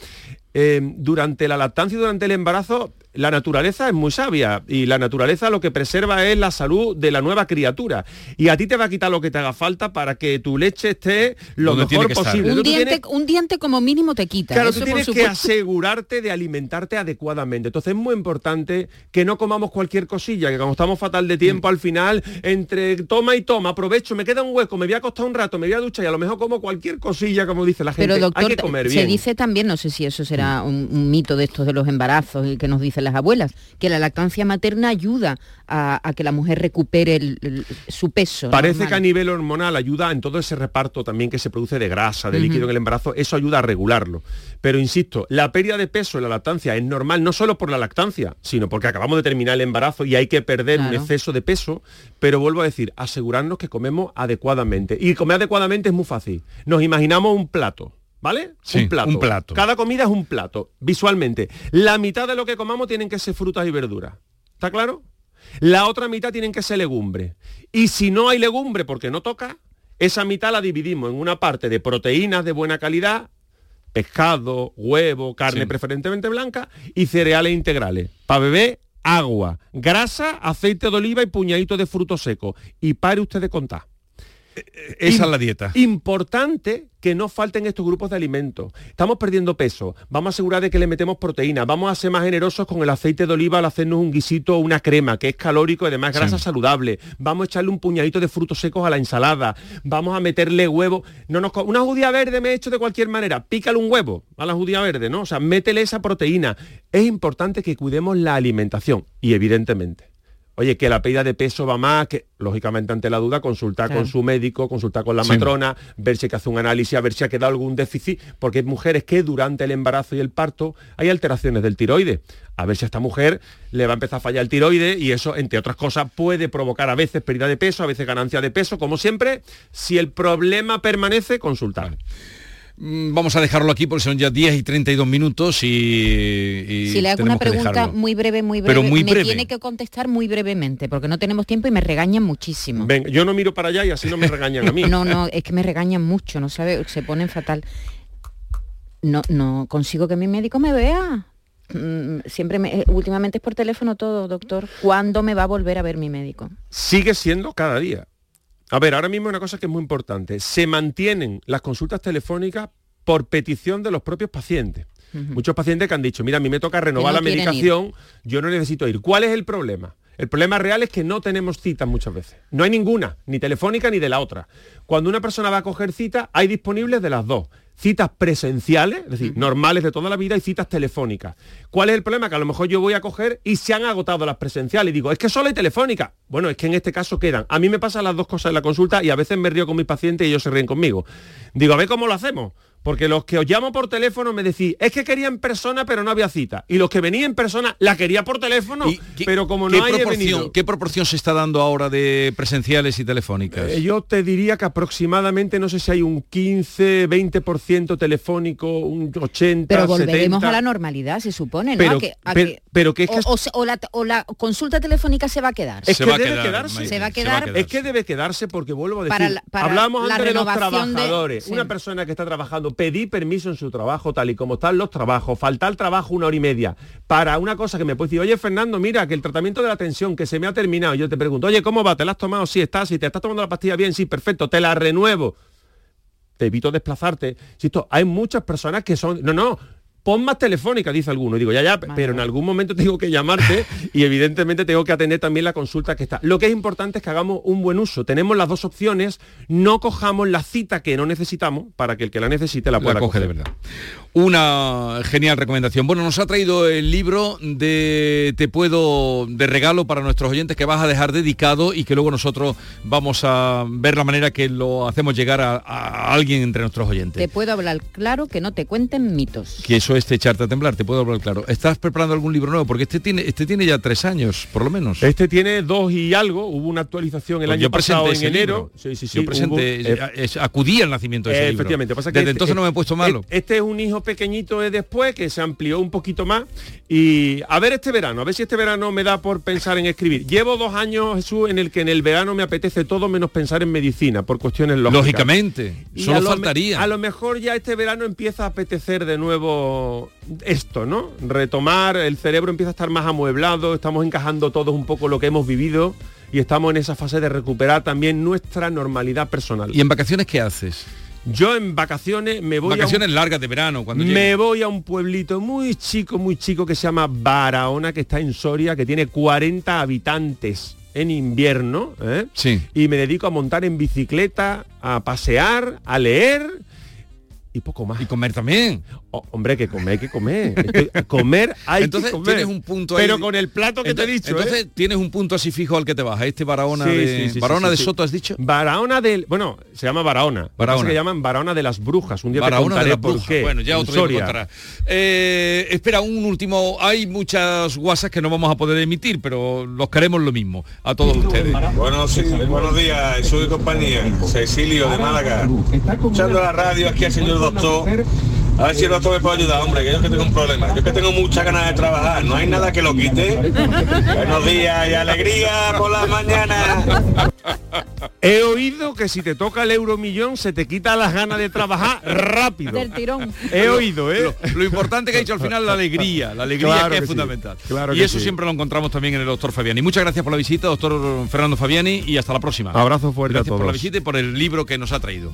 eh, durante la lactancia y durante el embarazo, la naturaleza es muy sabia y la naturaleza lo que preserva es la salud de la nueva criatura. Y a ti te va a quitar lo que te haga falta para que tu leche esté lo Donde mejor posible. un, tienes- diente, un diente como mínimo te quita. Claro, eso tú por tienes que asegurarte de alimentarte adecuadamente. Entonces es muy importante que no comamos cualquier cosilla, que como estamos fatal de Mm. tiempo al final, entre toma y toma, aprovecho, me queda un hueco, me voy a acostar un rato, me voy a duchar y a lo mejor como cualquier cosilla, como dice la gente. Pero doctor, Hay que comer se bien. dice también, no sé si eso será un, un mito de estos de los embarazos y que nos dicen las abuelas, que la lactancia materna ayuda a, a que la mujer recupere el- el- su peso. Parece normal. que a nivel hormonal ayuda en todo ese reparto también que se produce de grasa, de líquido en el embarazo, eso ayuda a regularlo. Pero insisto, la pérdida de peso en la lactancia es normal no solo por la lactancia, sino porque acabamos de terminar el embarazo y hay que perder un exceso de peso, pero vuelvo a decir, asegurarnos que comemos adecuadamente. Y comer adecuadamente es muy fácil. Nos imaginamos un plato. ¿Vale? Sí, un plato. un plato. Cada comida es un plato, visualmente. La mitad de lo que comamos tienen que ser frutas y verduras. ¿Está claro? La otra mitad tienen que ser legumbre. Y si no hay legumbre porque no toca, esa mitad la dividimos en una parte de proteínas de buena calidad, pescado, huevo, carne Sí. preferentemente blanca y cereales integrales. Para beber, agua, grasa, aceite de oliva y puñadito de frutos secos. Y pare usted de contar. Esa Im- es la dieta. Importante que no falten estos grupos de alimentos. Estamos perdiendo peso. Vamos a asegurar de que le metemos proteína. Vamos a ser más generosos con el aceite de oliva al hacernos un guisito o una crema, que es calórico y además grasa Sí. saludable. Vamos a echarle un puñadito de frutos secos a la ensalada. Vamos a meterle huevo. No nos una judía verde me he hecho de cualquier manera. Pícale un huevo a la judía verde, ¿no? O sea, métele esa proteína. Es importante que cuidemos la alimentación. Y evidentemente, Oye, que la pérdida de peso va más, que lógicamente ante la duda consultar Claro. con su médico, consultar con la Sí. matrona, ver si hay que hacer un análisis, a ver si ha quedado algún déficit, porque hay mujeres que durante el embarazo y el parto hay alteraciones del tiroides. A ver si a esta mujer le va a empezar a fallar el tiroides y eso, entre otras cosas, puede provocar a veces pérdida de peso, a veces ganancia de peso. Como siempre, si el problema permanece, consultar. Vamos a dejarlo aquí porque son ya 10 y 32 minutos y, y Si le hago tenemos una que pregunta dejarlo. muy breve, muy breve, Pero muy me breve. tiene que contestar muy brevemente, porque no tenemos tiempo y me regañan muchísimo. Venga, yo no miro para allá y así no me regañan a mí. No, no, es que me regañan mucho, no sabe, se ponen fatal. No, no consigo que mi médico me vea. Mm, Siempre me, eh, últimamente es por teléfono todo, doctor. ¿Cuándo me va a volver a ver mi médico? sigue siendo cada día. A ver, ahora mismo una cosa que es muy importante. Se mantienen las consultas telefónicas por petición de los propios pacientes. Muchos pacientes que han dicho, mira, a mí me toca renovar no la medicación, yo no necesito ir. ¿Cuál es el problema? El problema real es que no tenemos citas muchas veces. No hay ninguna, ni telefónica ni de la otra. Cuando una persona va a coger cita, hay disponibles de las dos. Citas presenciales, es decir, normales de toda la vida, y citas telefónicas. ¿Cuál es el problema? Que a lo mejor yo voy a coger y se han agotado las presenciales. Y digo, es que solo hay telefónica. Bueno, es que en este caso quedan. A mí me pasan las dos cosas en la consulta y a veces me río con mis pacientes y ellos se ríen conmigo. Digo, a ver cómo lo hacemos. Porque los que os llamo por teléfono me decís, es que quería en persona pero no había cita. Y los que venían en persona la quería por teléfono, pero como no ¿Qué hay venido. ¿Qué proporción se está dando ahora de presenciales y telefónicas? Eh, yo te diría que aproximadamente, no sé si hay un 15, 20% telefónico, un 80, Pero volveremos 70. a la normalidad, se supone, ¿no? Pero- A que- a pero- que- pero que es que o, se- la, o la consulta telefónica se va a quedar. Es que debe quedarse. Se va a quedar. Es que debe quedarse porque vuelvo a decir, Para la- para hablamos la antes de los de- trabajadores. sí. Una persona que está trabajando, pedí permiso en su trabajo, tal y como están los trabajos, faltar trabajo una hora y media. Para una cosa que me puede decir, oye Fernando, mira, que el tratamiento de la tensión que se me ha terminado. Yo te pregunto, oye, ¿cómo va? ¿Te la has tomado? Sí, estás, si te estás tomando la pastilla bien, sí, perfecto, te la renuevo. Te evito desplazarte. Insisto, hay muchas personas que son. No, no. Pon más telefónica, dice alguno. Digo, ya, ya, pero en algún momento tengo que llamarte y evidentemente tengo que atender también la consulta que está. Lo que es importante es que hagamos un buen uso. Tenemos las dos opciones, no cojamos la cita que no necesitamos para que el que la necesite la pueda La coge de coger. verdad. Una genial recomendación. Bueno, nos ha traído el libro de Te puedo de regalo para nuestros oyentes que vas a dejar dedicado y que luego nosotros vamos a ver la manera que lo hacemos llegar a, a alguien entre nuestros oyentes. Te puedo hablar claro que no te cuenten mitos. Que eso es te echarte a temblar, te puedo hablar claro. ¿Estás preparando algún libro nuevo? Porque este tiene, este tiene ya tres años, por lo menos. Este tiene dos y algo, hubo una actualización el Pues año yo pasado en enero. Sí, sí, sí, Yo presenté, hubo, eh, acudí al nacimiento de ese Eh, libro. Efectivamente. Pasa que Desde este- entonces no me he puesto malo. e- Este es un hijo pequeñito de después que se amplió un poquito más. Y a ver este verano, a ver si este verano me da por pensar en escribir. Llevo dos años, Jesús, en el que en el verano me apetece todo menos pensar en medicina, por cuestiones lógicas. Lógicamente, Y solo a lo me- faltaría. A lo mejor ya este verano empieza a apetecer de nuevo esto, ¿no? Retomar, el cerebro empieza a estar más amueblado, estamos encajando todos un poco lo que hemos vivido y estamos en esa fase de recuperar también nuestra normalidad personal. ¿Y en vacaciones qué haces? Yo en vacaciones me voy Vacaciones a un, largas de verano, cuando me llegue. voy a un pueblito muy chico, muy chico que se llama Barahona, que está en Soria, que tiene 40 habitantes en invierno, ¿eh? Sí. y me dedico a montar en bicicleta, a pasear, a leer y poco más. Y comer también. hombre, que comer, hay que comer. Estoy- comer hay entonces que comer. tienes un punto ahí. Pero con el plato que te he Entonces- dicho. ¿eh? Entonces tienes un punto así fijo al que te vas. A este Barahona Sí, de, sí, sí, Barahona sí, de sí. Soto, has dicho. Barahona del. Bueno, se llama Barahona. Barahona. que llaman Barahona de las Brujas. Un día Barahona te contaré de por Brujas. qué. Bueno, ya otro día. Eh, espera, un último. Hay muchas guasas que no vamos a poder emitir, pero los queremos lo mismo a todos ustedes. Bueno, sí, buenos días, soy de compañía, Cecilio de Málaga. Escuchando la radio aquí al señor doctor. A ver si el doctor me puede ayudar, hombre, que yo es que tengo un problema. Yo es que tengo muchas ganas de trabajar, no hay nada que lo quite. Buenos días y alegría por las mañanas. He oído que si te toca el euromillón se te quita las ganas de trabajar rápido. Del tirón. He oído, ¿eh? Lo, lo importante que ha dicho al final la alegría, la alegría Claro que, que es sí, fundamental. claro y que eso sí. siempre lo encontramos también en el doctor Fabiani. Muchas gracias por la visita, doctor Fernando Fabiani, y hasta la próxima. Abrazo fuerte a gracias por la todos. visita y por el libro que nos ha traído.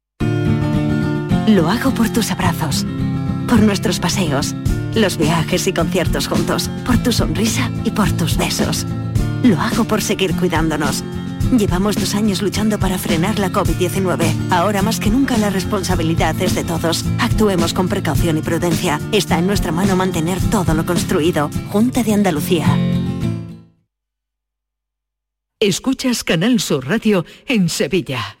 Lo hago por tus abrazos, por nuestros paseos, los viajes y conciertos juntos, por tu sonrisa y por tus besos. Lo hago por seguir cuidándonos. Llevamos dos años luchando para frenar la COVID-19. Ahora más que nunca la responsabilidad es de todos. Actuemos con precaución y prudencia. Está en nuestra mano mantener todo lo construido. Junta de Andalucía. Escuchas Canal Sur Radio en Sevilla.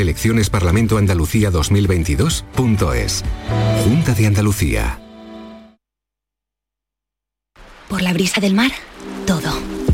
eleccionesparlamentoandalucía2022.es. Junta de Andalucía. Por la brisa del mar, todo.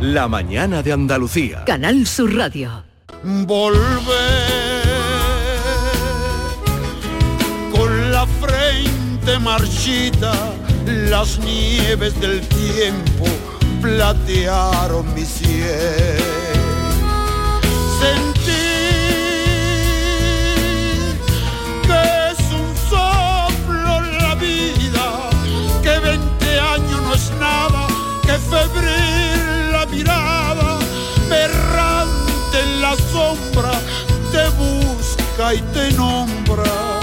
La mañana de Andalucía. Canal Sur Radio. Volver con la frente marchita, las nieves del tiempo platearon mi cielo. Sentí que es un soplo la vida, que 20 años no es nada, que febril te busca y te nombra.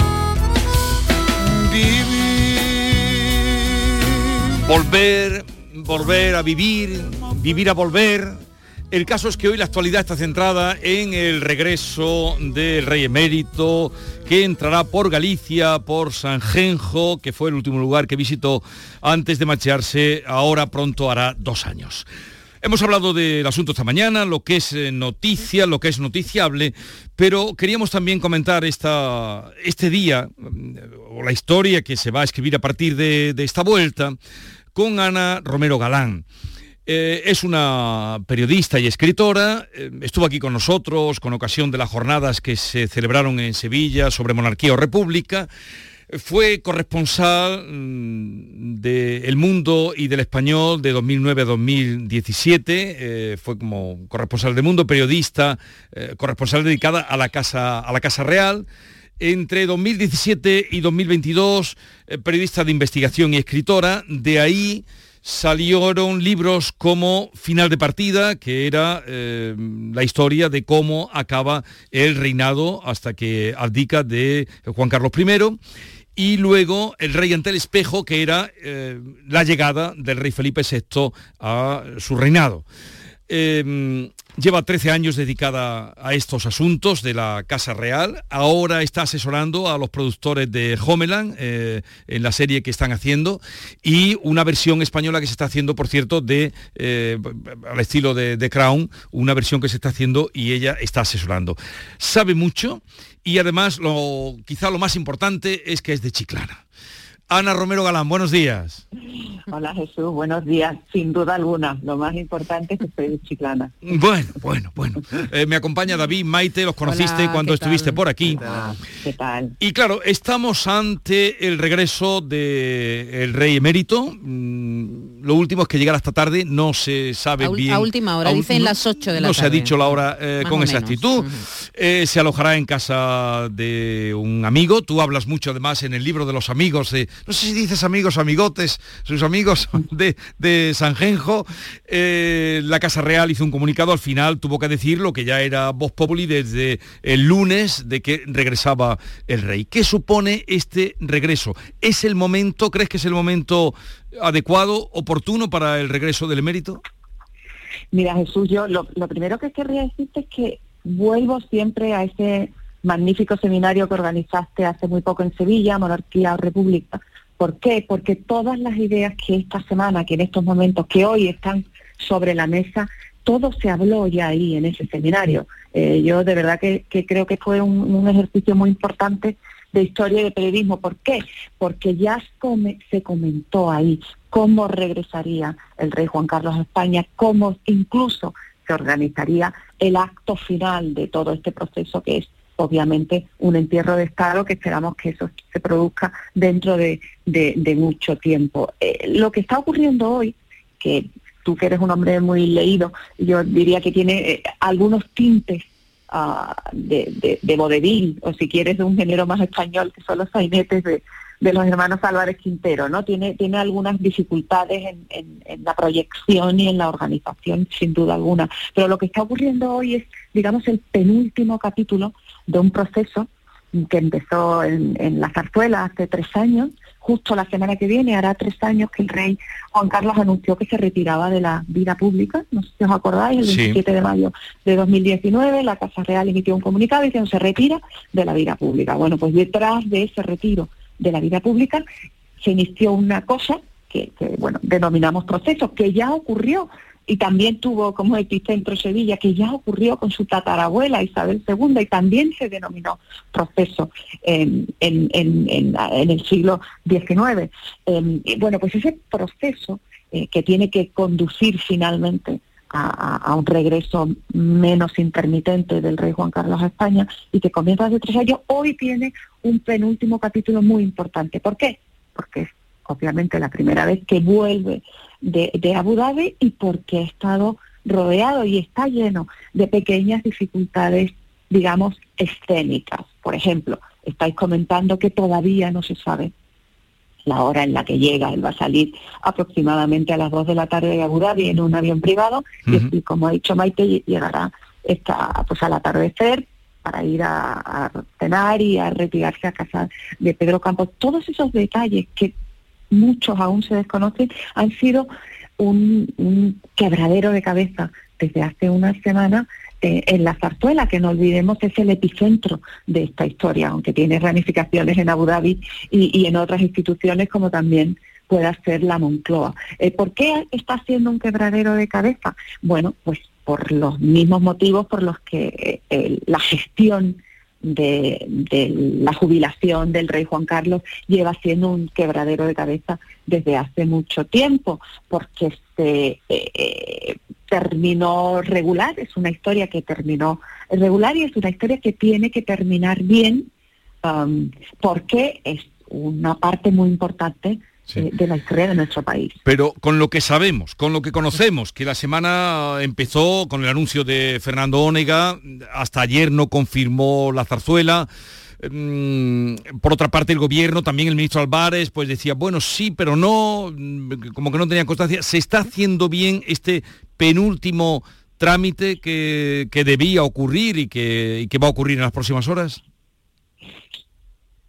Volver, volver a vivir, vivir a volver. El caso es que hoy la actualidad está centrada en el regreso del rey emérito, que entrará por Galicia, por Sanjenjo, que fue el último lugar que visitó antes de marcharse, ahora pronto hará dos años. Hemos hablado del asunto esta mañana, lo que es eh, noticia, lo que es noticiable, pero queríamos también comentar esta, este día, mm, o la historia que se va a escribir a partir de, de esta vuelta, con Ana Romero Galán. Eh, es una periodista y escritora, eh, estuvo aquí con nosotros con ocasión de las jornadas que se celebraron en Sevilla sobre monarquía o república. Fue corresponsal mm, de El Mundo y del Español de 2009 a 2017. eh, fue como corresponsal del Mundo, periodista, eh, corresponsal dedicada a la Casa, a la casa Real. Entre 2017 y 2022, eh, periodista de investigación y escritora. De ahí salieron libros como Final de Partida, que era la historia de cómo acaba el reinado hasta que abdica de Juan Carlos I y luego El rey ante el espejo, que era eh, la llegada del rey Felipe VI a su reinado. Eh, lleva 13 años dedicada a estos asuntos de la Casa Real. Ahora está asesorando a los productores de Homeland eh, en la serie que están haciendo y una versión española que se está haciendo, por cierto, de eh, al estilo de, de Crown, una versión que se está haciendo y ella está asesorando. Sabe mucho y además lo, quizá lo más importante es que es de Chiclana. Ana Romero Galán, buenos días. Hola Jesús, buenos días. Sin duda alguna, lo más importante es que soy de Chiclana. Bueno, bueno, bueno. Eh, me acompaña David Maite, los conociste Hola, cuando ¿qué estuviste tal? por aquí. ¿Qué tal? Y claro, estamos ante el regreso del rey emérito. Mm, Lo último es que llegará esta tarde, no se sabe A, bien. a última hora, a dicen no- las 8 de la No tarde. se ha dicho la hora eh, con o esa menos. actitud. Eh, se alojará en casa de un amigo. Tú hablas mucho además en el libro de los amigos de, no sé si dices amigos, amigotes, sus amigos de, de Sanjenjo. Eh, la Casa Real hizo un comunicado, al final tuvo que decir lo que ya era Voz Populi desde el lunes de que regresaba el rey. ¿Qué supone este regreso? ¿Es el momento, crees que es el momento adecuado, oportuno para el regreso del emérito? Mira Jesús, yo lo, primero que querría decirte es que vuelvo siempre a ese magnífico seminario que organizaste hace muy poco en Sevilla, Monarquía o República. ¿Por qué? Porque todas las ideas que esta semana, que en estos momentos, que hoy están sobre la mesa, todo se habló ya ahí en ese seminario. Eh, yo de verdad que, creo que fue un ejercicio muy importante de historia de periodismo. ¿Por qué? Porque ya se comentó ahí cómo regresaría el rey Juan Carlos a España, cómo incluso se organizaría el acto final de todo este proceso que es obviamente un entierro de Estado que esperamos que eso se produzca dentro de, de- de mucho tiempo. Eh, lo que está ocurriendo hoy, que tú que eres un hombre muy leído, yo diría que tiene eh, algunos tintes ah, de, de, o si quieres de un género más español, que son los sainetes de, de los hermanos Álvarez Quintero, ¿no? Tiene, tiene algunas dificultades en, en- en la proyección y en la organización, sin duda alguna. Pero lo que está ocurriendo hoy es, digamos, el penúltimo capítulo de un proceso que empezó en, en la zarzuela hace tres años, justo la semana que viene hará tres años que el rey Juan Carlos anunció que se retiraba de la vida pública, no sé si os acordáis, el Sí. 27 de mayo de 2019 la Casa Real emitió un comunicado diciendo se retira de la vida pública. Bueno, pues detrás de ese retiro de la vida pública se inició una cosa que, que, bueno, denominamos proceso, que ya ocurrió y también tuvo como epicentro Sevilla, que ya ocurrió con su tatarabuela Isabel II y también se denominó proceso en, el siglo XIX. Y bueno, pues ese proceso eh, que tiene que conducir finalmente a, a- a un regreso menos intermitente del rey Juan Carlos a España y que comienza hace tres años, hoy tiene un penúltimo capítulo muy importante. ¿Por qué? Porque es obviamente la primera vez que vuelve de, de Abu Dhabi y porque ha estado rodeado y está lleno de pequeñas dificultades, digamos, escénicas. Por ejemplo, estáis comentando que todavía no se sabe la hora en la que llega. Él va a salir aproximadamente a las 2 de la tarde de Abu Dhabi en un avión privado y, y como ha dicho Maite, ll- llegará esta, pues al atardecer para ir a, a cenar y a retirarse a casa de Pedro Campos. Todos esos detalles que muchos aún se desconocen han sido un, quebradero de cabeza desde hace unas semanas eh, en la zarzuela, que no olvidemos es el epicentro de esta historia, aunque tiene ramificaciones en Abu Dhabi y, y en otras instituciones como también pueda ser la Moncloa. Eh, ¿Por qué está siendo un quebradero de cabeza? Bueno, pues por los mismos motivos por los que eh, la gestión de, la jubilación del rey Juan Carlos lleva siendo un quebradero de cabeza desde hace mucho tiempo, porque se eh, terminó regular, es una historia que terminó regular y es una historia que tiene que terminar bien, um, porque es una parte muy importante de la historia de nuestro país. Pero con lo que sabemos, con lo que conocemos, que la semana empezó con el anuncio de Fernando Ónega, hasta ayer no confirmó la zarzuela. mm, Por otra parte, el gobierno, también el ministro Álvarez, pues decía, bueno, sí, pero no, mm, como que no tenía constancia. ¿Se está haciendo bien este penúltimo trámite que, que debía ocurrir y que, y que va a ocurrir en las próximas horas?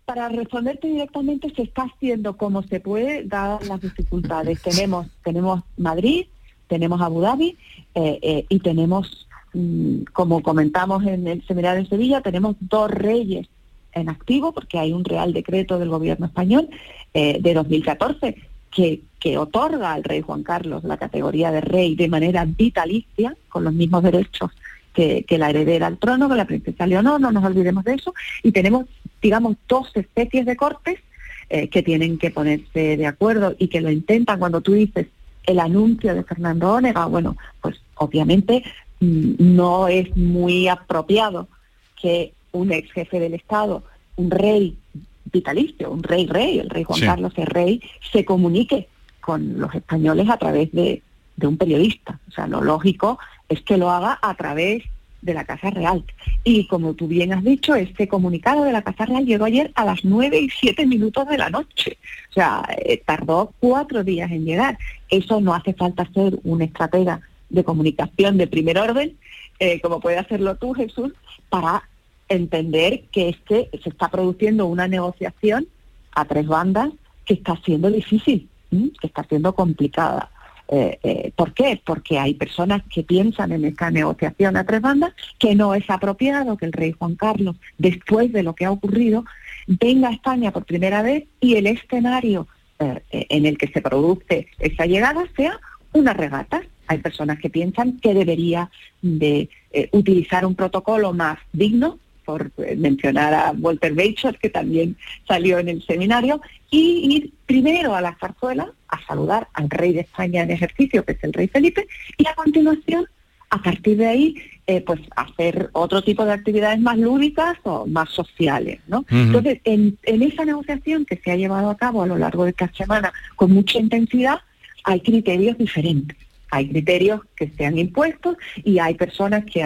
Para responderte directamente, se está haciendo como se puede, dadas las dificultades. tenemos, tenemos Madrid, tenemos Abu Dhabi eh, eh, y tenemos, mm, como comentamos en el seminario de Sevilla, tenemos dos reyes en activo, porque hay un real decreto del gobierno español eh, de 2014 que, que otorga al rey Juan Carlos la categoría de rey de manera vitalicia, con los mismos derechos que, que la heredera al trono, con la princesa Leonor, no nos olvidemos de eso, y tenemos, digamos, dos especies de cortes eh, que tienen que ponerse de acuerdo y que lo intentan cuando tú dices el anuncio de Fernando Ónega, bueno, pues obviamente mm, no es muy apropiado que un ex jefe del Estado, un rey vitalicio, un rey rey, el rey Juan Sí. Carlos es rey, se comunique con los españoles a través de, de un periodista. O sea, lo lógico es que lo haga a través de la Casa Real. Y como tú bien has dicho, este comunicado de la Casa Real llegó ayer a las 9 y 7 minutos de la noche. O sea, eh, tardó cuatro días en llegar. Eso no hace falta ser un estratega de comunicación de primer orden, eh, como puede hacerlo tú, Jesús, para entender que es que se está produciendo una negociación a tres bandas que está siendo difícil, que está siendo complicada. Eh, eh, ¿Por qué? Porque hay personas que piensan en esta negociación a tres bandas que no es apropiado que el rey Juan Carlos, después de lo que ha ocurrido, venga a España por primera vez y el escenario eh, en el que se produce esa llegada sea una regata. Hay personas que piensan que debería de utilizar un protocolo más digno, por eh, mencionar a Walter Beischer, que también salió en el seminario, y ir primero a la zarzuela a saludar al rey de España en ejercicio, que es el rey Felipe, y a continuación, a partir de ahí, eh, pues hacer otro tipo de actividades más lúdicas o más sociales, ¿no? Entonces, en, en esa negociación que se ha llevado a cabo a lo largo de esta semana con mucha intensidad, hay criterios diferentes. Hay criterios que se han impuesto y hay personas que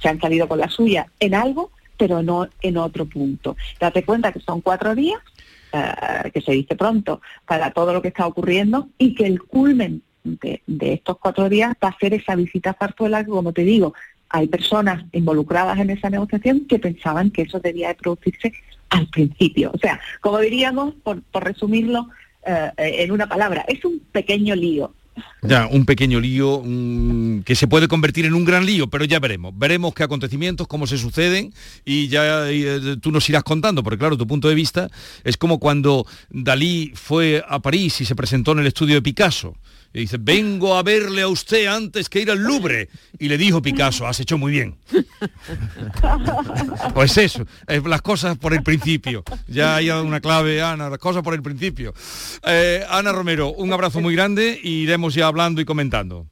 se han salido con la suya en algo, pero no en otro punto. Date cuenta que son cuatro días, eh, que se dice pronto, para todo lo que está ocurriendo y que el culmen de, de estos cuatro días va a ser esa visita Zarzuela, que como te digo, hay personas involucradas en esa negociación que pensaban que eso debía de producirse al principio. O sea, como diríamos, por, por resumirlo eh, en una palabra, es un pequeño lío. Ya, un pequeño lío que se puede convertir en un gran lío, pero ya veremos. Veremos qué acontecimientos, cómo se suceden y ya eh, tú nos irás contando, porque claro, tu punto de vista es como cuando Dalí fue a París y se presentó en el estudio de Picasso. Y dice, vengo a verle a usted antes que ir al Louvre. Y le dijo Picasso, has hecho muy bien. Pues eso, las cosas por el principio. Ya hay una clave, Ana, las cosas por el principio. Eh, Ana Romero, un abrazo muy grande y iremos ya hablando y comentando.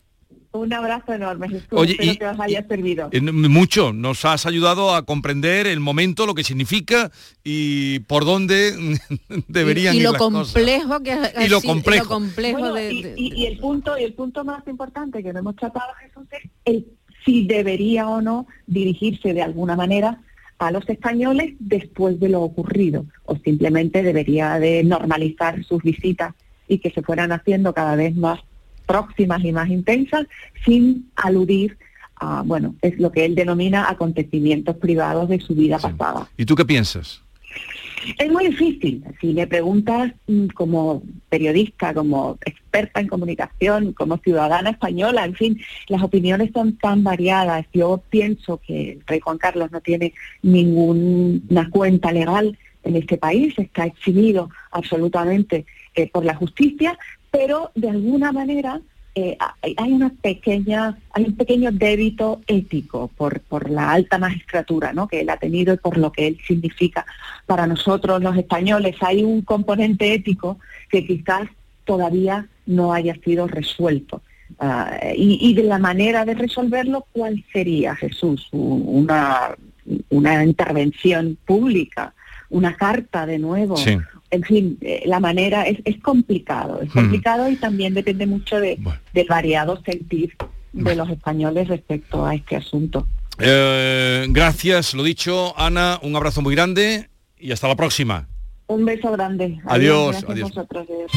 Un abrazo enorme, Jesús. Oye, Espero y- que os haya servido. Mucho, nos has ayudado a comprender el momento, lo que significa y por dónde deberían y, y ir lo las cosas. complejo que Y lo complejo. complejo Bueno, de, y, de- y- y el punto y el punto más importante que no hemos tratado Jesús es el si debería o no dirigirse de alguna manera a los españoles después de lo ocurrido o simplemente debería de normalizar sus visitas y que se fueran haciendo cada vez más próximas y más intensas sin aludir a bueno es lo que él denomina acontecimientos privados de su vida pasada ¿Y tú qué piensas? es muy difícil. Si le preguntas mm, como periodista, como experta en comunicación, como ciudadana española, en fin, las opiniones son tan variadas. Yo pienso que el rey Juan Carlos no tiene ninguna cuenta legal en este país, está eximido absolutamente eh, por la justicia, pero de alguna manera eh, hay una pequeña, hay un pequeño débito ético por, la alta magistratura ¿no? que él ha tenido y por lo que él significa para nosotros los españoles. Hay un componente ético que quizás todavía no haya sido resuelto. Ah, y, de la manera de resolverlo, ¿cuál sería, Jesús? Una, una intervención pública, una carta de nuevo. Sí. En fin, eh, la manera es, es complicado, es Hmm. complicado y también depende mucho de, del variado sentir de los españoles respecto a este asunto. Eh, gracias, lo dicho. Ana, un abrazo muy grande y hasta la próxima. Un beso grande. Adiós, adiós. vosotros, adiós.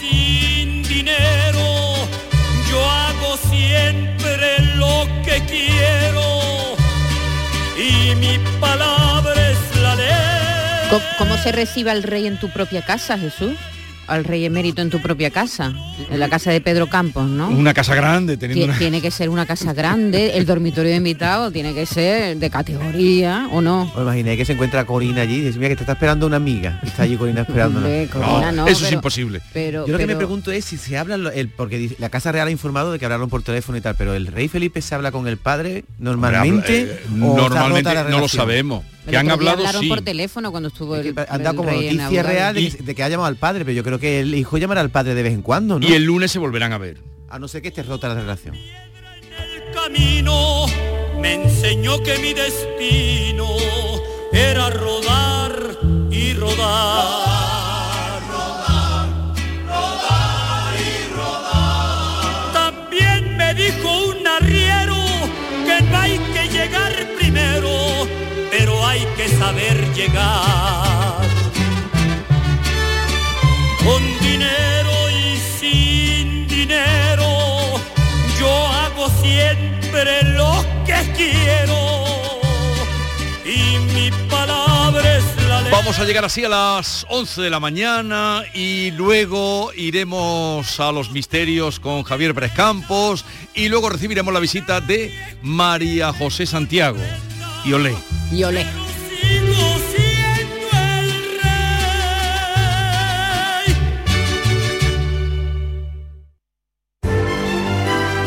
sin dinero, yo hago siempre lo que quiero y mi palabra. ¿Cómo, cómo se recibe al rey en tu propia casa, Jesús? Al rey emérito en tu propia casa, en la casa de Pedro Campos, ¿no? Una casa grande, teniendo una... Tiene que ser una casa grande, el dormitorio de invitados tiene que ser de categoría, ¿o no? Os imaginé que se encuentra Corina allí y dice, mira que te está esperando una amiga. Está allí Corina no, eso es imposible. Pero, Yo lo que me pregunto es si se habla, el, porque dice- la Casa Real ha informado de que hablaron por teléfono y tal, pero el rey Felipe se habla con el padre normalmente. Hombre, habla- eh, o normalmente no lo sabemos. El Que han hablado, hablaron sí. por teléfono cuando estuvo el, Han dado el como rey noticia real de que, de que ha llamado al padre, pero yo creo que el hijo llamará al padre de vez en cuando, ¿no? Y el lunes se volverán a ver. A no ser que esté rota la relación. camino me enseñó que mi destino era rodar y rodar. Rodar, rodar y rodar. También me dijo un arriero saber llegar. Con dinero y sin dinero, yo hago siempre lo que quiero. Y mi palabra es la ley. Vamos a llegar así a las 11 de la mañana y luego iremos a los misterios con Javier Pérez Campos y luego recibiremos la visita de María José Santiago. Y olé. Y olé.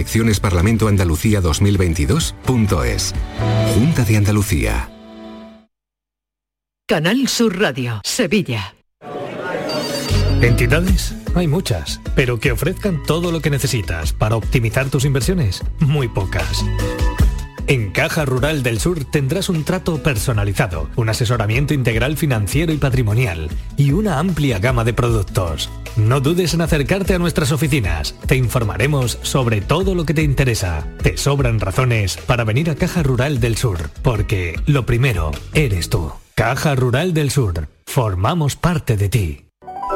eleccionesparlamentoandalucía2022.es. Junta de Andalucía. Canal Sur Radio, Sevilla. ¿Entidades? Hay muchas, pero que ofrezcan todo lo que necesitas para optimizar tus inversiones, muy pocas. En Caja Rural del Sur tendrás un trato personalizado, un asesoramiento integral financiero y patrimonial y una amplia gama de productos. No dudes en acercarte a nuestras oficinas. Te informaremos sobre todo lo que te interesa. Te sobran razones para venir a Caja Rural del Sur, porque lo primero eres tú. Caja Rural del Sur. Formamos parte de ti.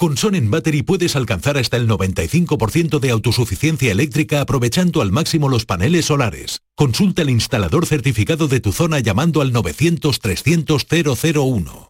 Con Sonen Battery puedes alcanzar hasta el 95% de autosuficiencia eléctrica aprovechando al máximo los paneles solares. Consulta el instalador certificado de tu zona llamando al 900-300-001.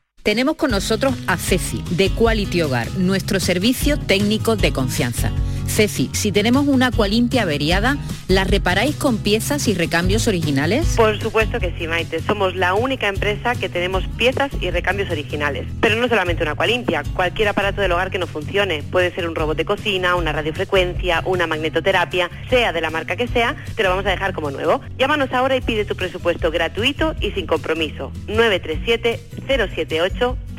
Tenemos con nosotros a Ceci, de Quality Hogar, nuestro servicio técnico de confianza. Ceci, si tenemos una Aqualimpia averiada, ¿la reparáis con piezas y recambios originales? Por supuesto que sí, Maite. Somos la única empresa que tenemos piezas y recambios originales. Pero no solamente una Aqualimpia, cualquier aparato del hogar que no funcione. Puede ser un robot de cocina, una radiofrecuencia, una magnetoterapia, sea de la marca que sea, te lo vamos a dejar como nuevo. Llámanos ahora y pide tu presupuesto gratuito y sin compromiso. 937 078 8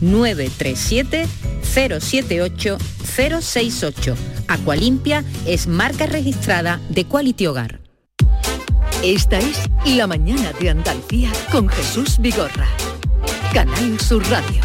937 078 068. Aqualimpia es marca registrada de Quality Hogar. Esta es La mañana de Andalucía con Jesús Vigorra. Canal Sur Radio.